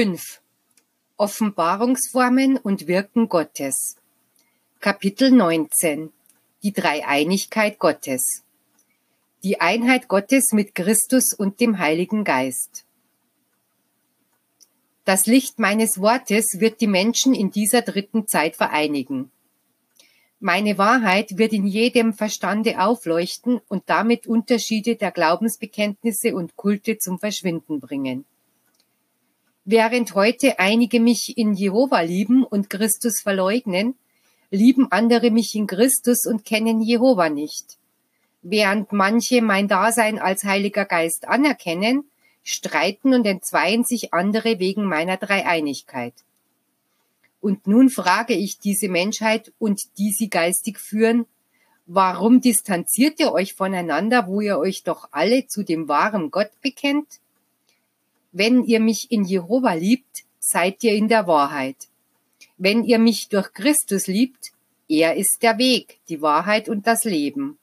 5. Offenbarungsformen und Wirken Gottes. Kapitel 19. Die Dreieinigkeit Gottes. Die Einheit Gottes mit Christus und dem Heiligen Geist. Das Licht meines Wortes wird die Menschen in dieser dritten Zeit vereinigen. Meine Wahrheit wird in jedem Verstande aufleuchten und damit Unterschiede der Glaubensbekenntnisse und Kulte zum Verschwinden bringen. Während heute einige mich in Jehova lieben und Christus verleugnen, lieben andere mich in Christus und kennen Jehova nicht. Während manche mein Dasein als Heiliger Geist anerkennen, streiten und entzweien sich andere wegen meiner Dreieinigkeit. Und nun frage ich diese Menschheit und die sie geistig führen, warum distanziert ihr euch voneinander, wo ihr euch doch alle zu dem wahren Gott bekennt? Wenn ihr mich in Jehova liebt, seid ihr in der Wahrheit. Wenn ihr mich durch Christus liebt, er ist der Weg, die Wahrheit und das Leben.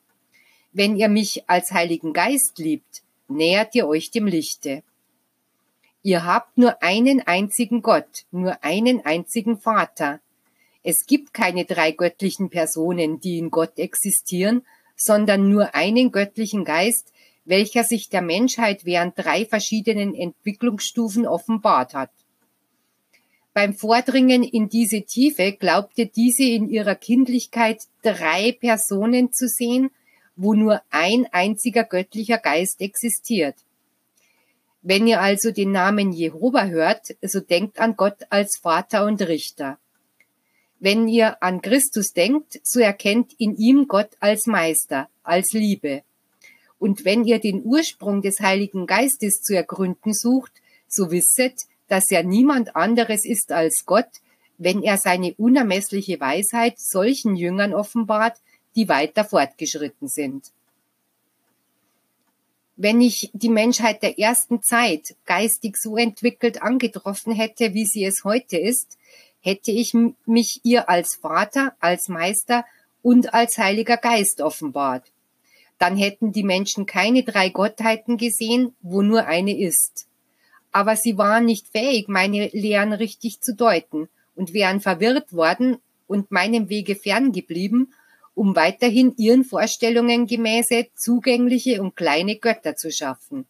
Wenn ihr mich als Heiligen Geist liebt, nähert ihr euch dem Lichte. Ihr habt nur einen einzigen Gott, nur einen einzigen Vater. Es gibt keine drei göttlichen Personen, die in Gott existieren, sondern nur einen göttlichen Geist, welcher sich der Menschheit während drei verschiedenen Entwicklungsstufen offenbart hat. Beim Vordringen in diese Tiefe glaubte diese in ihrer Kindlichkeit drei Personen zu sehen, wo nur ein einziger göttlicher Geist existiert. Wenn ihr also den Namen Jehova hört, so denkt an Gott als Vater und Richter. Wenn ihr an Christus denkt, so erkennt in ihm Gott als Meister, als Liebe. Und wenn ihr den Ursprung des Heiligen Geistes zu ergründen sucht, so wisset, dass er niemand anderes ist als Gott, wenn er seine unermessliche Weisheit solchen Jüngern offenbart, die weiter fortgeschritten sind. Wenn ich die Menschheit der ersten Zeit geistig so entwickelt angetroffen hätte, wie sie es heute ist, hätte ich mich ihr als Vater, als Meister und als Heiliger Geist offenbart dann hätten die Menschen keine drei Gottheiten gesehen, wo nur eine ist. Aber sie waren nicht fähig, meine Lehren richtig zu deuten und wären verwirrt worden und meinem Wege ferngeblieben, um weiterhin ihren Vorstellungen gemäße zugängliche und kleine Götter zu schaffen.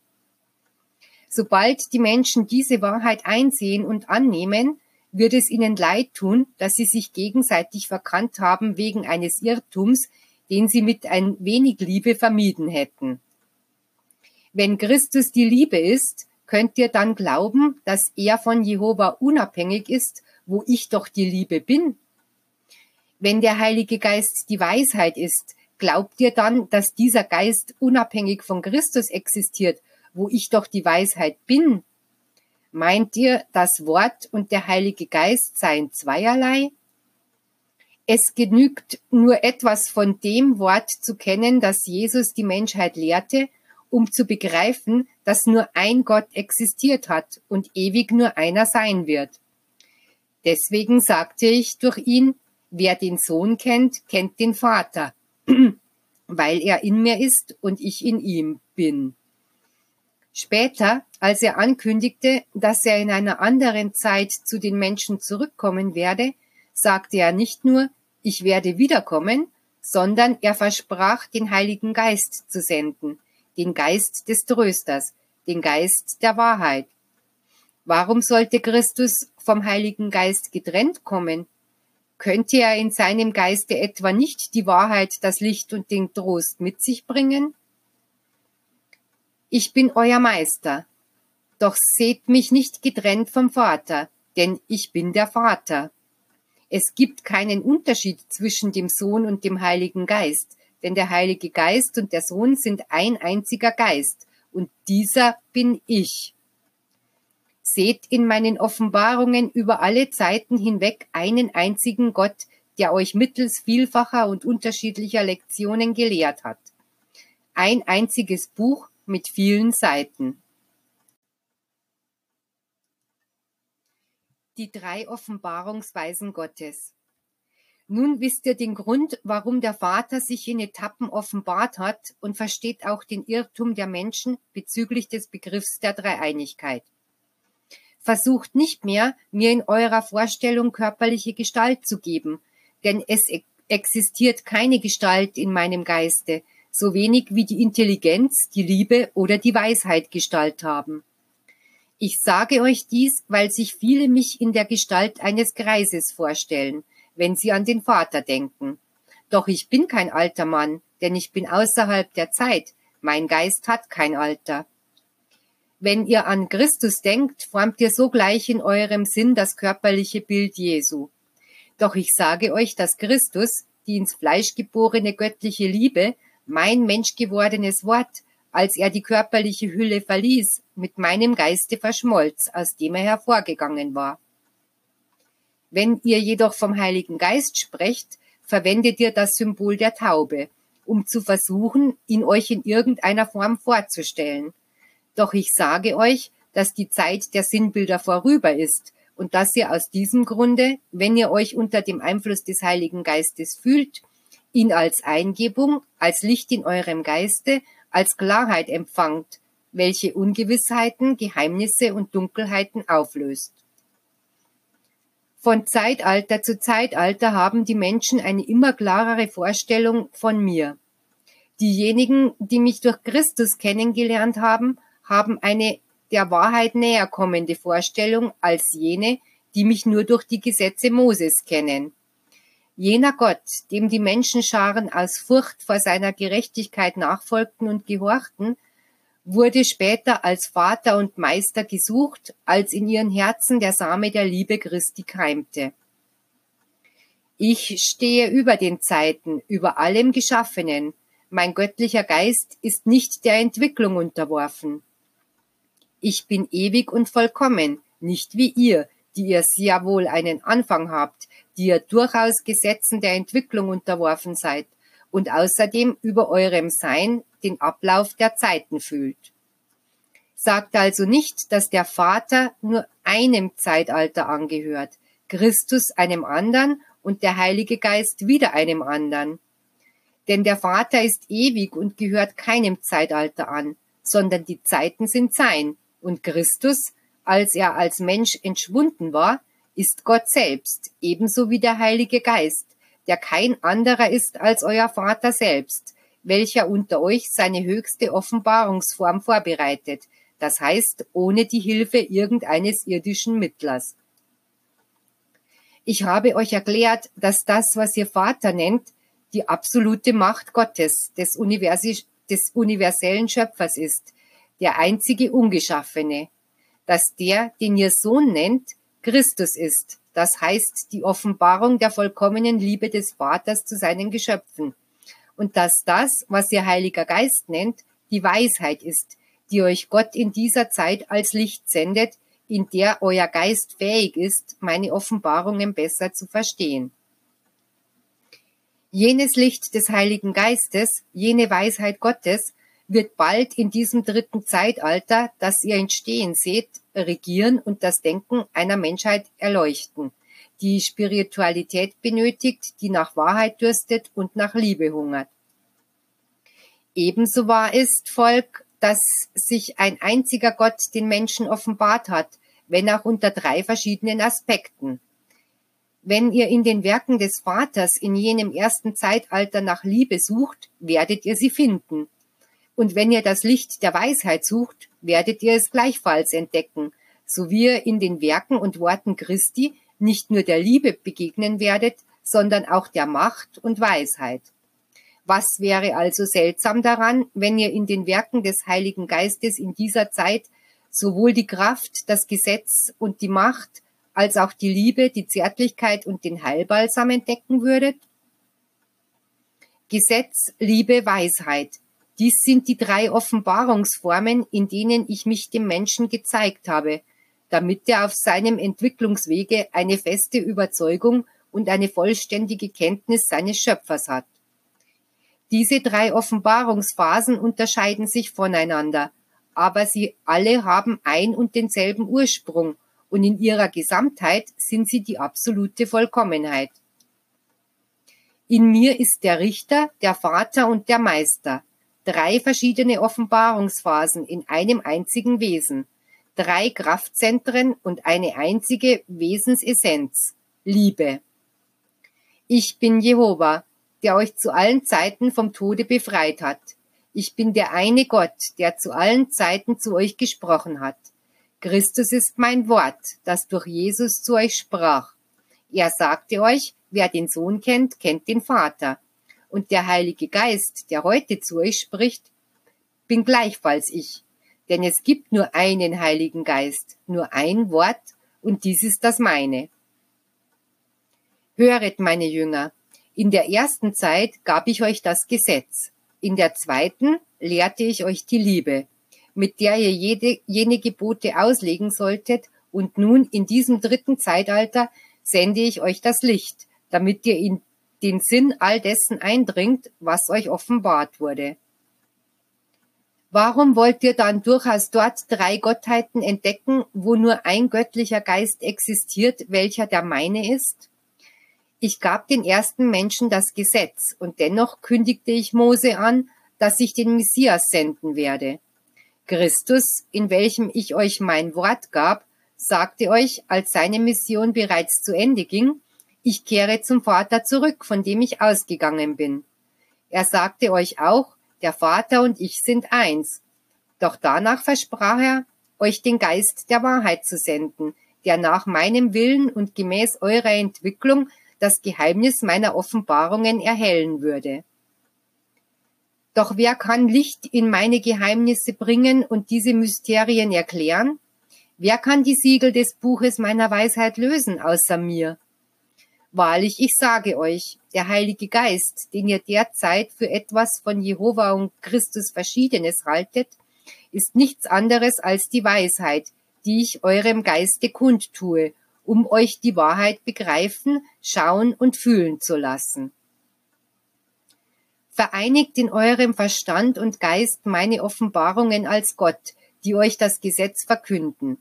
Sobald die Menschen diese Wahrheit einsehen und annehmen, wird es ihnen leid tun, dass sie sich gegenseitig verkannt haben wegen eines Irrtums, den sie mit ein wenig Liebe vermieden hätten. Wenn Christus die Liebe ist, könnt ihr dann glauben, dass er von Jehova unabhängig ist, wo ich doch die Liebe bin? Wenn der Heilige Geist die Weisheit ist, glaubt ihr dann, dass dieser Geist unabhängig von Christus existiert, wo ich doch die Weisheit bin? Meint ihr, das Wort und der Heilige Geist seien zweierlei? Es genügt nur etwas von dem Wort zu kennen, das Jesus die Menschheit lehrte, um zu begreifen, dass nur ein Gott existiert hat und ewig nur einer sein wird. Deswegen sagte ich durch ihn, wer den Sohn kennt, kennt den Vater, weil er in mir ist und ich in ihm bin. Später, als er ankündigte, dass er in einer anderen Zeit zu den Menschen zurückkommen werde, sagte er nicht nur, ich werde wiederkommen, sondern er versprach, den Heiligen Geist zu senden, den Geist des Trösters, den Geist der Wahrheit. Warum sollte Christus vom Heiligen Geist getrennt kommen? Könnte er in seinem Geiste etwa nicht die Wahrheit, das Licht und den Trost mit sich bringen? Ich bin euer Meister, doch seht mich nicht getrennt vom Vater, denn ich bin der Vater. Es gibt keinen Unterschied zwischen dem Sohn und dem Heiligen Geist, denn der Heilige Geist und der Sohn sind ein einziger Geist, und dieser bin ich. Seht in meinen Offenbarungen über alle Zeiten hinweg einen einzigen Gott, der euch mittels vielfacher und unterschiedlicher Lektionen gelehrt hat. Ein einziges Buch mit vielen Seiten. Die drei Offenbarungsweisen Gottes. Nun wisst ihr den Grund, warum der Vater sich in Etappen offenbart hat und versteht auch den Irrtum der Menschen bezüglich des Begriffs der Dreieinigkeit. Versucht nicht mehr, mir in eurer Vorstellung körperliche Gestalt zu geben, denn es e-, existiert keine Gestalt in meinem Geiste, so wenig wie die Intelligenz, die Liebe oder die Weisheit Gestalt haben. Ich sage euch dies, weil sich viele mich in der Gestalt eines Greises vorstellen, wenn sie an den Vater denken. Doch ich bin kein alter Mann, denn ich bin außerhalb der Zeit, mein Geist hat kein Alter. Wenn ihr an Christus denkt, formt ihr sogleich in eurem Sinn das körperliche Bild Jesu. Doch ich sage euch, dass Christus, die ins Fleisch geborene göttliche Liebe, mein menschgewordenes Wort, als er die körperliche Hülle verließ, mit meinem Geiste verschmolz, aus dem er hervorgegangen war. Wenn ihr jedoch vom Heiligen Geist sprecht, verwendet ihr das Symbol der Taube, um zu versuchen, ihn euch in irgendeiner Form vorzustellen. Doch ich sage euch, dass die Zeit der Sinnbilder vorüber ist und dass ihr aus diesem Grunde, wenn ihr euch unter dem Einfluss des Heiligen Geistes fühlt, ihn als Eingebung, als Licht in eurem Geiste, als Klarheit empfangt, welche Ungewissheiten, Geheimnisse und Dunkelheiten auflöst. Von Zeitalter zu Zeitalter haben die Menschen eine immer klarere Vorstellung von mir. Diejenigen, die mich durch Christus kennengelernt haben, haben eine der Wahrheit näher kommende Vorstellung als jene, die mich nur durch die Gesetze Moses kennen. Jener Gott, dem die Menschenscharen aus Furcht vor seiner Gerechtigkeit nachfolgten und gehorchten, wurde später als Vater und Meister gesucht, als in ihren Herzen der Same der Liebe Christi keimte. Ich stehe über den Zeiten, über allem Geschaffenen. Mein göttlicher Geist ist nicht der Entwicklung unterworfen. Ich bin ewig und vollkommen, nicht wie ihr, die ihr sehr wohl einen Anfang habt, die ihr durchaus Gesetzen der Entwicklung unterworfen seid und außerdem über eurem Sein den Ablauf der Zeiten fühlt. Sagt also nicht, dass der Vater nur einem Zeitalter angehört, Christus einem anderen und der Heilige Geist wieder einem anderen. Denn der Vater ist ewig und gehört keinem Zeitalter an, sondern die Zeiten sind sein, und Christus, als er als Mensch entschwunden war, ist Gott selbst, ebenso wie der Heilige Geist, der kein anderer ist als euer Vater selbst, welcher unter euch seine höchste Offenbarungsform vorbereitet, das heißt ohne die Hilfe irgendeines irdischen Mittlers. Ich habe euch erklärt, dass das, was ihr Vater nennt, die absolute Macht Gottes, des, Universi des universellen Schöpfers ist, der einzige Ungeschaffene, dass der, den ihr Sohn nennt, Christus ist, das heißt die Offenbarung der vollkommenen Liebe des Vaters zu seinen Geschöpfen, und dass das, was ihr Heiliger Geist nennt, die Weisheit ist, die euch Gott in dieser Zeit als Licht sendet, in der euer Geist fähig ist, meine Offenbarungen besser zu verstehen. Jenes Licht des Heiligen Geistes, jene Weisheit Gottes, wird bald in diesem dritten Zeitalter, das ihr entstehen seht, regieren und das Denken einer Menschheit erleuchten, die Spiritualität benötigt, die nach Wahrheit dürstet und nach Liebe hungert. Ebenso wahr ist, Volk, dass sich ein einziger Gott den Menschen offenbart hat, wenn auch unter drei verschiedenen Aspekten. Wenn ihr in den Werken des Vaters in jenem ersten Zeitalter nach Liebe sucht, werdet ihr sie finden. Und wenn ihr das Licht der Weisheit sucht, werdet ihr es gleichfalls entdecken, so wie ihr in den Werken und Worten Christi nicht nur der Liebe begegnen werdet, sondern auch der Macht und Weisheit. Was wäre also seltsam daran, wenn ihr in den Werken des Heiligen Geistes in dieser Zeit sowohl die Kraft, das Gesetz und die Macht, als auch die Liebe, die Zärtlichkeit und den Heilbalsam entdecken würdet? Gesetz, Liebe, Weisheit, dies sind die drei Offenbarungsformen, in denen ich mich dem Menschen gezeigt habe, damit er auf seinem Entwicklungswege eine feste Überzeugung und eine vollständige Kenntnis seines Schöpfers hat. Diese drei Offenbarungsphasen unterscheiden sich voneinander, aber sie alle haben ein und denselben Ursprung und in ihrer Gesamtheit sind sie die absolute Vollkommenheit. In mir ist der Richter, der Vater und der Meister drei verschiedene Offenbarungsphasen in einem einzigen Wesen. drei Kraftzentren und eine einzige Wesensessenz, Liebe. Ich bin Jehova, der euch zu allen Zeiten vom Tode befreit hat. Ich bin der eine Gott, der zu allen Zeiten zu euch gesprochen hat. Christus ist mein Wort, das durch Jesus zu euch sprach. Er sagte euch, wer den Sohn kennt, kennt den Vater. Und der Heilige Geist, der heute zu euch spricht, bin gleichfalls ich. Denn es gibt nur einen Heiligen Geist, nur ein Wort, und dies ist das meine. Höret, meine Jünger, in der ersten Zeit gab ich euch das Gesetz, in der zweiten lehrte ich euch die Liebe, mit der ihr jede, jene Gebote auslegen solltet, und nun in diesem dritten Zeitalter sende ich euch das Licht, damit ihr in den Sinn all dessen eindringt, was euch offenbart wurde. Warum wollt ihr dann durchaus dort drei Gottheiten entdecken, wo nur ein göttlicher Geist existiert, welcher der meine ist? Ich gab den ersten Menschen das Gesetz, und dennoch kündigte ich Mose an, dass ich den Messias senden werde. Christus, in welchem ich euch mein Wort gab, sagte euch, als seine Mission bereits zu Ende ging, ich kehre zum Vater zurück, von dem ich ausgegangen bin. Er sagte euch auch, der Vater und ich sind eins. Doch danach versprach er, euch den Geist der Wahrheit zu senden, der nach meinem Willen und gemäß eurer Entwicklung das Geheimnis meiner Offenbarungen erhellen würde. Doch wer kann Licht in meine Geheimnisse bringen und diese Mysterien erklären? Wer kann die Siegel des Buches meiner Weisheit lösen außer mir? Wahrlich, ich sage euch, der Heilige Geist, den ihr derzeit für etwas von Jehova und Christus Verschiedenes haltet, ist nichts anderes als die Weisheit, die ich eurem Geiste kundtue, um euch die Wahrheit begreifen, schauen und fühlen zu lassen. Vereinigt in eurem Verstand und Geist meine Offenbarungen als Gott, die euch das Gesetz verkünden,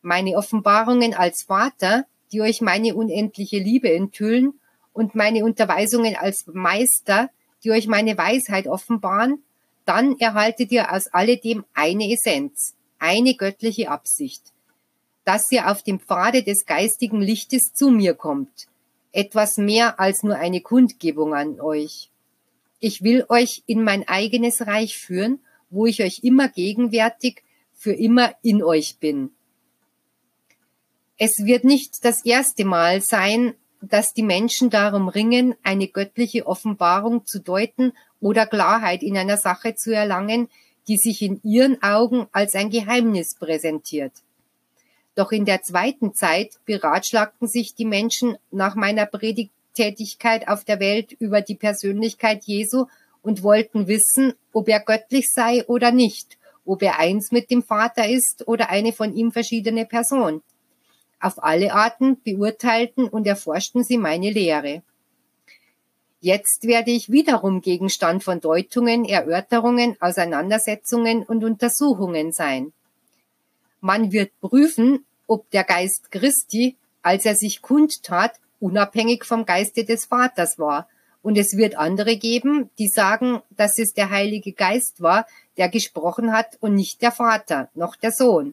meine Offenbarungen als Vater, die euch meine unendliche Liebe enthüllen, und meine Unterweisungen als Meister, die euch meine Weisheit offenbaren, dann erhaltet ihr aus alledem eine Essenz, eine göttliche Absicht, dass ihr auf dem Pfade des geistigen Lichtes zu mir kommt, etwas mehr als nur eine Kundgebung an euch. Ich will euch in mein eigenes Reich führen, wo ich euch immer gegenwärtig, für immer in euch bin. Es wird nicht das erste Mal sein, dass die Menschen darum ringen, eine göttliche Offenbarung zu deuten oder Klarheit in einer Sache zu erlangen, die sich in ihren Augen als ein Geheimnis präsentiert. Doch in der zweiten Zeit beratschlagten sich die Menschen nach meiner Predigtätigkeit auf der Welt über die Persönlichkeit Jesu und wollten wissen, ob er göttlich sei oder nicht, ob er eins mit dem Vater ist oder eine von ihm verschiedene Person. Auf alle Arten beurteilten und erforschten sie meine Lehre. Jetzt werde ich wiederum Gegenstand von Deutungen, Erörterungen, Auseinandersetzungen und Untersuchungen sein. Man wird prüfen, ob der Geist Christi, als er sich kundtat, unabhängig vom Geiste des Vaters war. Und es wird andere geben, die sagen, dass es der Heilige Geist war, der gesprochen hat und nicht der Vater, noch der Sohn.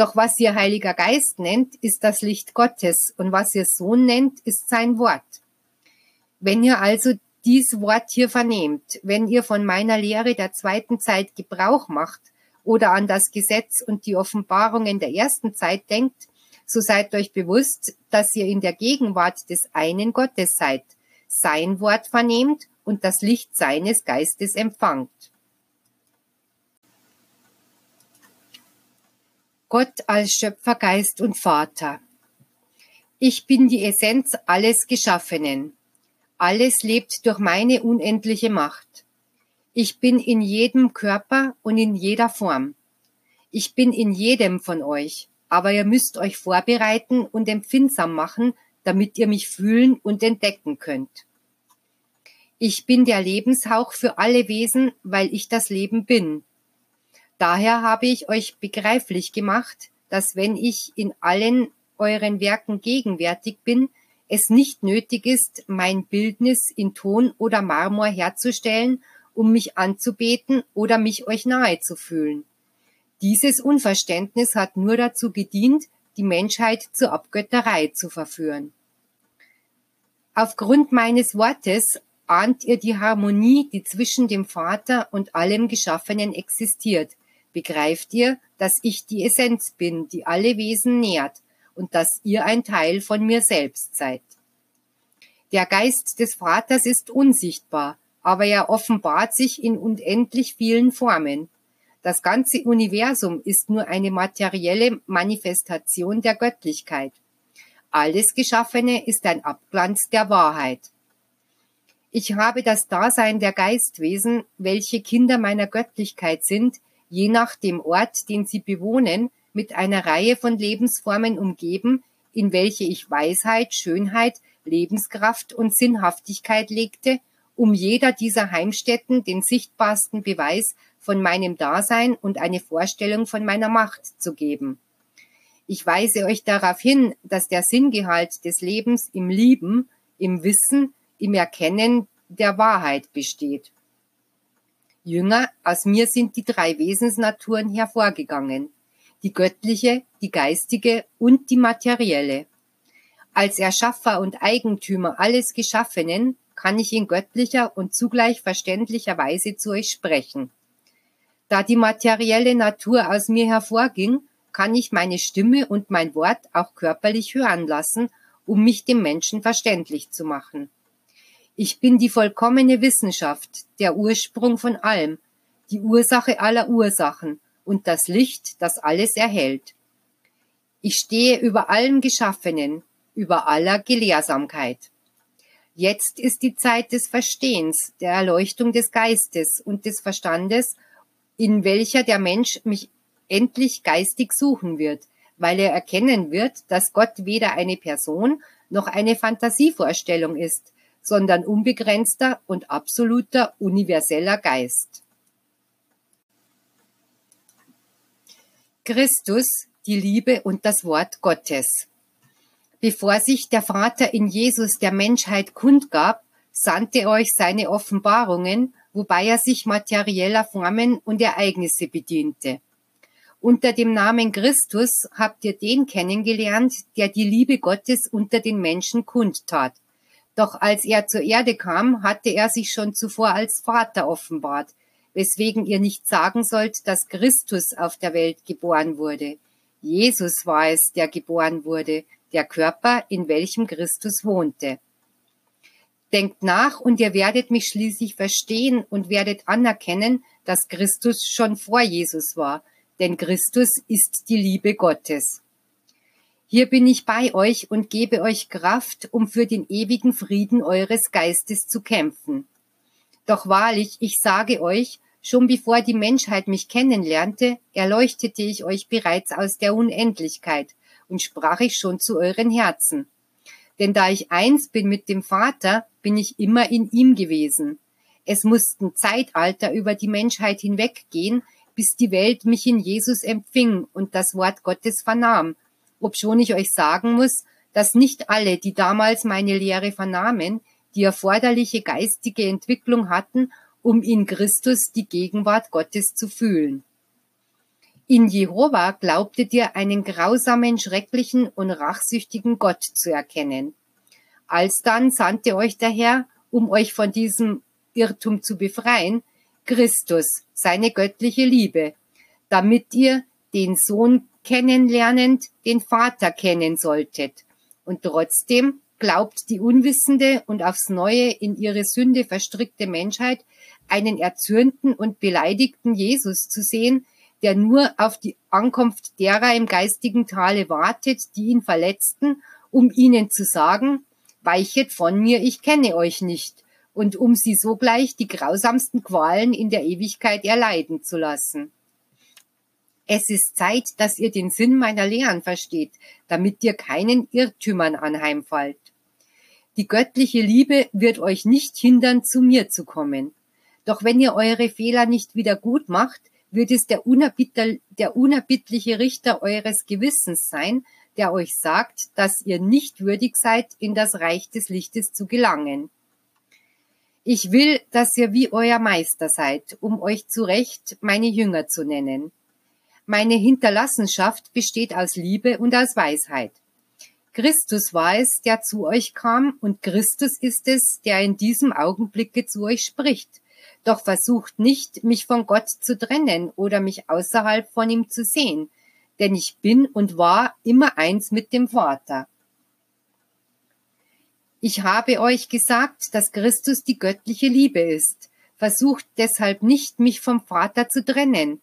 Doch was ihr Heiliger Geist nennt, ist das Licht Gottes und was ihr Sohn nennt, ist sein Wort. Wenn ihr also dies Wort hier vernehmt, wenn ihr von meiner Lehre der zweiten Zeit Gebrauch macht oder an das Gesetz und die Offenbarungen der ersten Zeit denkt, so seid euch bewusst, dass ihr in der Gegenwart des einen Gottes seid, sein Wort vernehmt und das Licht seines Geistes empfangt. Gott als Schöpfergeist und Vater. Ich bin die Essenz alles Geschaffenen. Alles lebt durch meine unendliche Macht. Ich bin in jedem Körper und in jeder Form. Ich bin in jedem von euch, aber ihr müsst euch vorbereiten und empfindsam machen, damit ihr mich fühlen und entdecken könnt. Ich bin der Lebenshauch für alle Wesen, weil ich das Leben bin. Daher habe ich euch begreiflich gemacht, dass wenn ich in allen euren Werken gegenwärtig bin, es nicht nötig ist, mein Bildnis in Ton oder Marmor herzustellen, um mich anzubeten oder mich euch nahe zu fühlen. Dieses Unverständnis hat nur dazu gedient, die Menschheit zur Abgötterei zu verführen. Aufgrund meines Wortes ahnt ihr die Harmonie, die zwischen dem Vater und allem Geschaffenen existiert. Begreift ihr, dass ich die Essenz bin, die alle Wesen nährt und dass ihr ein Teil von mir selbst seid. Der Geist des Vaters ist unsichtbar, aber er offenbart sich in unendlich vielen Formen. Das ganze Universum ist nur eine materielle Manifestation der Göttlichkeit. Alles Geschaffene ist ein Abglanz der Wahrheit. Ich habe das Dasein der Geistwesen, welche Kinder meiner Göttlichkeit sind, je nach dem Ort, den sie bewohnen, mit einer Reihe von Lebensformen umgeben, in welche ich Weisheit, Schönheit, Lebenskraft und Sinnhaftigkeit legte, um jeder dieser Heimstätten den sichtbarsten Beweis von meinem Dasein und eine Vorstellung von meiner Macht zu geben. Ich weise euch darauf hin, dass der Sinngehalt des Lebens im Lieben, im Wissen, im Erkennen der Wahrheit besteht. Jünger, aus mir sind die drei Wesensnaturen hervorgegangen, die göttliche, die geistige und die materielle. Als Erschaffer und Eigentümer alles Geschaffenen kann ich in göttlicher und zugleich verständlicher Weise zu euch sprechen. Da die materielle Natur aus mir hervorging, kann ich meine Stimme und mein Wort auch körperlich hören lassen, um mich dem Menschen verständlich zu machen. Ich bin die vollkommene Wissenschaft, der Ursprung von allem, die Ursache aller Ursachen und das Licht, das alles erhält. Ich stehe über allem Geschaffenen, über aller Gelehrsamkeit. Jetzt ist die Zeit des Verstehens, der Erleuchtung des Geistes und des Verstandes in welcher der Mensch mich endlich geistig suchen wird, weil er erkennen wird, dass Gott weder eine Person noch eine Fantasievorstellung ist, sondern unbegrenzter und absoluter universeller Geist. Christus, die Liebe und das Wort Gottes. Bevor sich der Vater in Jesus der Menschheit kundgab, sandte er euch seine Offenbarungen wobei er sich materieller Formen und Ereignisse bediente. Unter dem Namen Christus habt ihr den kennengelernt, der die Liebe Gottes unter den Menschen kundtat. Doch als er zur Erde kam, hatte er sich schon zuvor als Vater offenbart, weswegen ihr nicht sagen sollt, dass Christus auf der Welt geboren wurde. Jesus war es, der geboren wurde, der Körper, in welchem Christus wohnte. Denkt nach und ihr werdet mich schließlich verstehen und werdet anerkennen, dass Christus schon vor Jesus war, denn Christus ist die Liebe Gottes. Hier bin ich bei euch und gebe euch Kraft, um für den ewigen Frieden eures Geistes zu kämpfen. Doch wahrlich, ich sage euch, schon bevor die Menschheit mich kennenlernte, erleuchtete ich euch bereits aus der Unendlichkeit und sprach ich schon zu euren Herzen. Denn da ich eins bin mit dem Vater, bin ich immer in ihm gewesen. Es mussten Zeitalter über die Menschheit hinweggehen, bis die Welt mich in Jesus empfing und das Wort Gottes vernahm, obschon ich euch sagen muss, dass nicht alle, die damals meine Lehre vernahmen, die erforderliche geistige Entwicklung hatten, um in Christus die Gegenwart Gottes zu fühlen. In Jehova glaubtet ihr einen grausamen, schrecklichen und rachsüchtigen Gott zu erkennen. Alsdann sandte euch der Herr, um euch von diesem Irrtum zu befreien, Christus, seine göttliche Liebe, damit ihr den Sohn kennenlernend den Vater kennen solltet. Und trotzdem glaubt die unwissende und aufs neue in ihre Sünde verstrickte Menschheit, einen erzürnten und beleidigten Jesus zu sehen, der nur auf die Ankunft derer im geistigen Tale wartet, die ihn verletzten, um ihnen zu sagen, weichet von mir, ich kenne euch nicht, und um sie sogleich die grausamsten Qualen in der Ewigkeit erleiden zu lassen. Es ist Zeit, dass ihr den Sinn meiner Lehren versteht, damit ihr keinen Irrtümern anheimfallt. Die göttliche Liebe wird euch nicht hindern, zu mir zu kommen. Doch wenn ihr eure Fehler nicht wieder gut macht, wird es der, der unerbittliche Richter eures Gewissens sein, der euch sagt, dass ihr nicht würdig seid, in das Reich des Lichtes zu gelangen. Ich will, dass ihr wie euer Meister seid, um euch zu Recht meine Jünger zu nennen. Meine Hinterlassenschaft besteht aus Liebe und aus Weisheit. Christus war es, der zu euch kam, und Christus ist es, der in diesem Augenblicke zu euch spricht. Doch versucht nicht, mich von Gott zu trennen oder mich außerhalb von ihm zu sehen, denn ich bin und war immer eins mit dem Vater. Ich habe euch gesagt, dass Christus die göttliche Liebe ist. Versucht deshalb nicht, mich vom Vater zu trennen.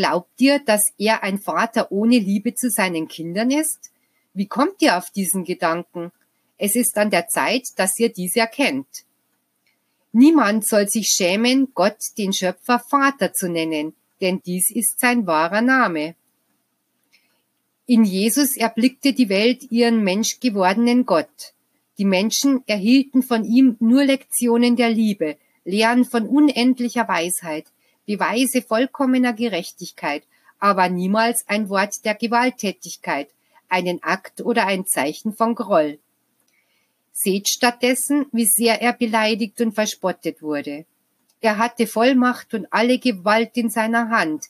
Glaubt ihr, dass er ein Vater ohne Liebe zu seinen Kindern ist? Wie kommt ihr auf diesen Gedanken? Es ist an der Zeit, dass ihr dies erkennt. Niemand soll sich schämen, Gott, den Schöpfer, Vater zu nennen, denn dies ist sein wahrer Name. In Jesus erblickte die Welt ihren menschgewordenen Gott. Die Menschen erhielten von ihm nur Lektionen der Liebe, Lehren von unendlicher Weisheit, Beweise vollkommener Gerechtigkeit, aber niemals ein Wort der Gewalttätigkeit, einen Akt oder ein Zeichen von Groll. Seht stattdessen, wie sehr er beleidigt und verspottet wurde. Er hatte Vollmacht und alle Gewalt in seiner Hand,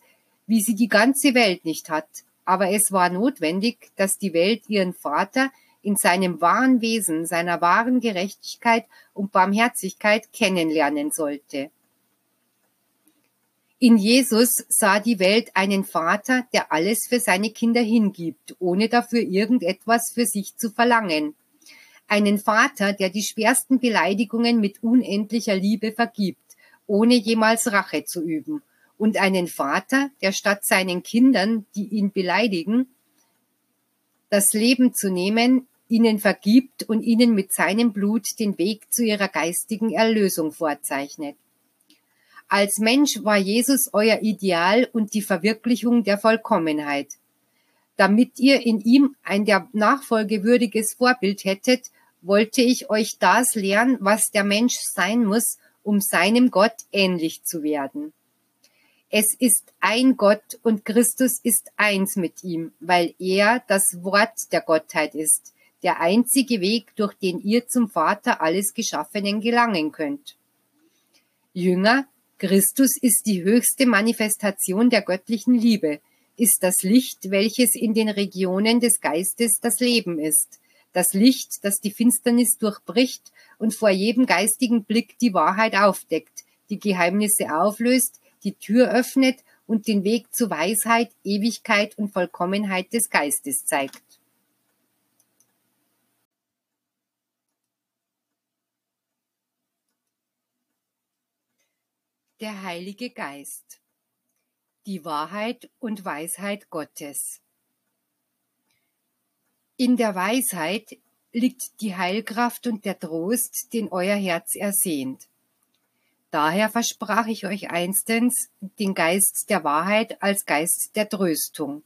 wie sie die ganze Welt nicht hat, aber es war notwendig, dass die Welt ihren Vater in seinem wahren Wesen, seiner wahren Gerechtigkeit und Barmherzigkeit kennenlernen sollte. In Jesus sah die Welt einen Vater, der alles für seine Kinder hingibt, ohne dafür irgendetwas für sich zu verlangen. Einen Vater, der die schwersten Beleidigungen mit unendlicher Liebe vergibt, ohne jemals Rache zu üben. Und einen Vater, der statt seinen Kindern, die ihn beleidigen, das Leben zu nehmen, ihnen vergibt und ihnen mit seinem Blut den Weg zu ihrer geistigen Erlösung vorzeichnet. Als Mensch war Jesus euer Ideal und die Verwirklichung der Vollkommenheit. Damit ihr in ihm ein der Nachfolge würdiges Vorbild hättet, wollte ich euch das lehren, was der Mensch sein muss, um seinem Gott ähnlich zu werden. Es ist ein Gott und Christus ist eins mit ihm, weil er das Wort der Gottheit ist, der einzige Weg, durch den ihr zum Vater alles Geschaffenen gelangen könnt. Jünger, Christus ist die höchste Manifestation der göttlichen Liebe, ist das Licht, welches in den Regionen des Geistes das Leben ist, das Licht, das die Finsternis durchbricht und vor jedem geistigen Blick die Wahrheit aufdeckt, die Geheimnisse auflöst, die Tür öffnet und den Weg zu Weisheit, Ewigkeit und Vollkommenheit des Geistes zeigt. Der Heilige Geist. Die Wahrheit und Weisheit Gottes. In der Weisheit liegt die Heilkraft und der Trost, den euer Herz ersehnt. Daher versprach ich euch einstens den Geist der Wahrheit als Geist der Tröstung.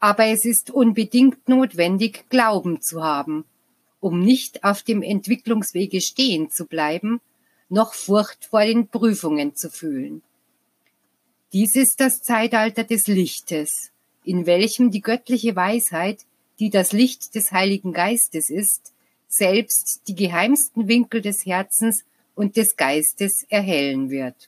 Aber es ist unbedingt notwendig, Glauben zu haben, um nicht auf dem Entwicklungswege stehen zu bleiben, noch Furcht vor den Prüfungen zu fühlen. Dies ist das Zeitalter des Lichtes, in welchem die göttliche Weisheit, die das Licht des Heiligen Geistes ist, selbst die geheimsten Winkel des Herzens und des Geistes erhellen wird.